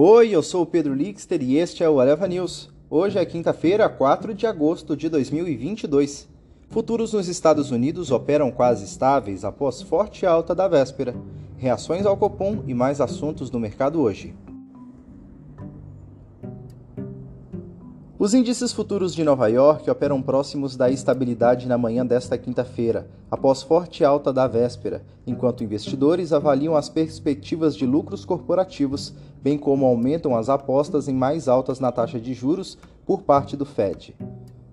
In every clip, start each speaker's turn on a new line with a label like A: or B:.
A: Oi, eu sou o Pedro Lixter e este é o Areva News. Hoje é quinta-feira, 4 de agosto de 2022. Futuros nos Estados Unidos operam quase estáveis após forte alta da véspera. Reações ao Copom e mais assuntos no mercado hoje. Os índices futuros de Nova York operam próximos da estabilidade na manhã desta quinta-feira, após forte alta da véspera, enquanto investidores avaliam as perspectivas de lucros corporativos, bem como aumentam as apostas em mais altas na taxa de juros por parte do Fed.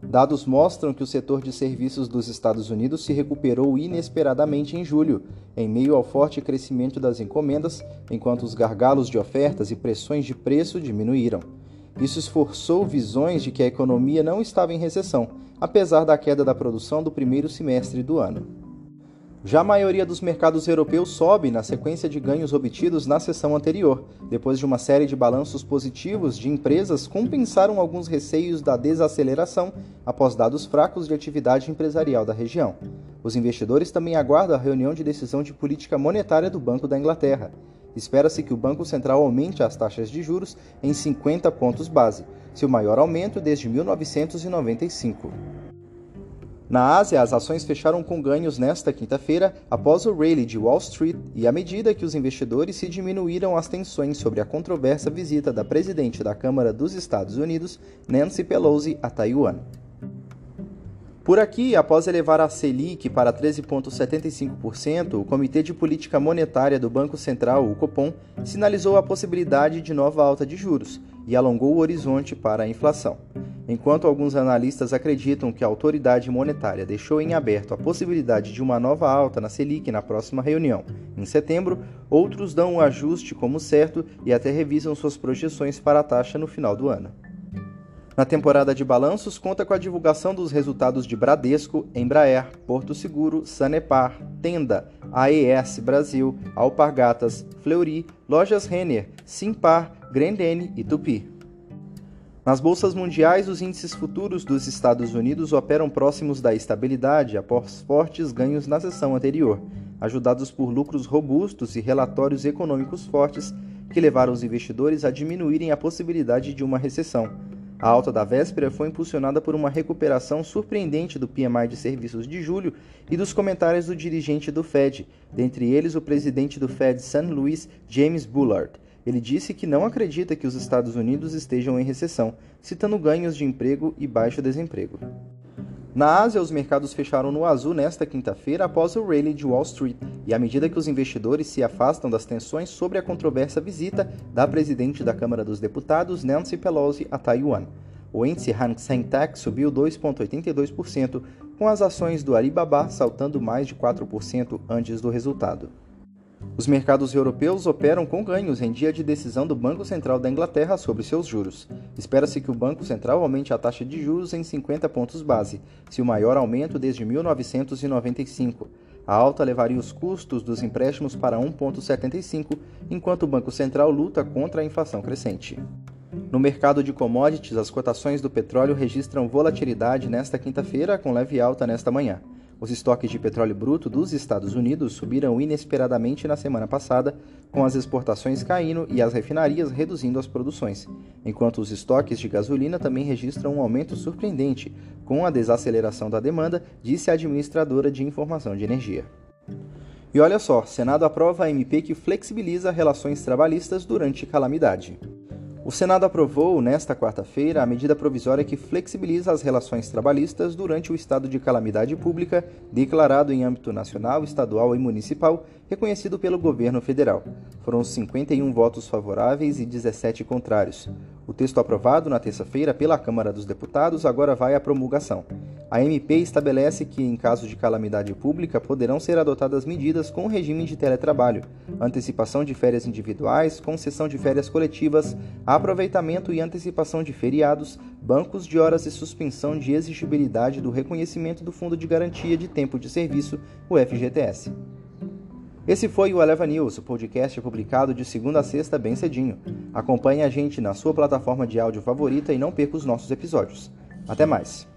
A: Dados mostram que o setor de serviços dos Estados Unidos se recuperou inesperadamente em julho, em meio ao forte crescimento das encomendas, enquanto os gargalos de ofertas e pressões de preço diminuíram. Isso esforçou visões de que a economia não estava em recessão, apesar da queda da produção do primeiro semestre do ano. Já a maioria dos mercados europeus sobe na sequência de ganhos obtidos na sessão anterior, depois de uma série de balanços positivos de empresas compensaram alguns receios da desaceleração após dados fracos de atividade empresarial da região. Os investidores também aguardam a reunião de decisão de política monetária do Banco da Inglaterra. Espera-se que o Banco Central aumente as taxas de juros em 50 pontos base, seu maior aumento desde 1995. Na Ásia, as ações fecharam com ganhos nesta quinta-feira após o rally de Wall Street e à medida que os investidores se diminuíram as tensões sobre a controversa visita da presidente da Câmara dos Estados Unidos, Nancy Pelosi, a Taiwan. Por aqui, após elevar a Selic para 13,75%, o Comitê de Política Monetária do Banco Central, o Copom, sinalizou a possibilidade de nova alta de juros e alongou o horizonte para a inflação. Enquanto alguns analistas acreditam que a autoridade monetária deixou em aberto a possibilidade de uma nova alta na Selic na próxima reunião, em setembro, outros dão o ajuste como certo e até revisam suas projeções para a taxa no final do ano. Na temporada de balanços, conta com a divulgação dos resultados de Bradesco, Embraer, Porto Seguro, Sanepar, Tenda, AES Brasil, Alpargatas, Fleury, Lojas Renner, Simpar, Grendene e Tupi. Nas bolsas mundiais, os índices futuros dos Estados Unidos operam próximos da estabilidade após fortes ganhos na sessão anterior, ajudados por lucros robustos e relatórios econômicos fortes que levaram os investidores a diminuírem a possibilidade de uma recessão a alta da véspera foi impulsionada por uma recuperação surpreendente do PMI de serviços de julho e dos comentários do dirigente do Fed, dentre eles o presidente do Fed St. Louis, James Bullard. Ele disse que não acredita que os Estados Unidos estejam em recessão, citando ganhos de emprego e baixo desemprego. Na Ásia, os mercados fecharam no azul nesta quinta-feira após o rally de Wall Street, e à medida que os investidores se afastam das tensões sobre a controversa visita da presidente da Câmara dos Deputados, Nancy Pelosi, a Taiwan. O índice Hang Seng Tech subiu 2,82%, com as ações do Alibaba saltando mais de 4% antes do resultado. Os mercados europeus operam com ganhos em dia de decisão do Banco Central da Inglaterra sobre seus juros. Espera-se que o Banco Central aumente a taxa de juros em 50 pontos base, seu maior aumento desde 1995. A alta levaria os custos dos empréstimos para 1,75, enquanto o Banco Central luta contra a inflação crescente. No mercado de commodities, as cotações do petróleo registram volatilidade nesta quinta-feira, com leve alta nesta manhã. Os estoques de petróleo bruto dos Estados Unidos subiram inesperadamente na semana passada, com as exportações caindo e as refinarias reduzindo as produções, enquanto os estoques de gasolina também registram um aumento surpreendente, com a desaceleração da demanda, disse a administradora de informação de energia. E olha só, Senado aprova a MP que flexibiliza relações trabalhistas durante calamidade. O Senado aprovou, nesta quarta-feira, a medida provisória que flexibiliza as relações trabalhistas durante o estado de calamidade pública declarado em âmbito nacional, estadual e municipal, reconhecido pelo governo federal. Foram 51 votos favoráveis e 17 contrários. O texto aprovado na terça-feira pela Câmara dos Deputados agora vai à promulgação. A MP estabelece que, em caso de calamidade pública, poderão ser adotadas medidas com regime de teletrabalho, antecipação de férias individuais, concessão de férias coletivas, aproveitamento e antecipação de feriados, bancos de horas e suspensão de exigibilidade do reconhecimento do Fundo de Garantia de Tempo de Serviço, o FGTS. Esse foi o Eleva News, o podcast publicado de segunda a sexta bem cedinho. Acompanhe a gente na sua plataforma de áudio favorita e não perca os nossos episódios. Até mais!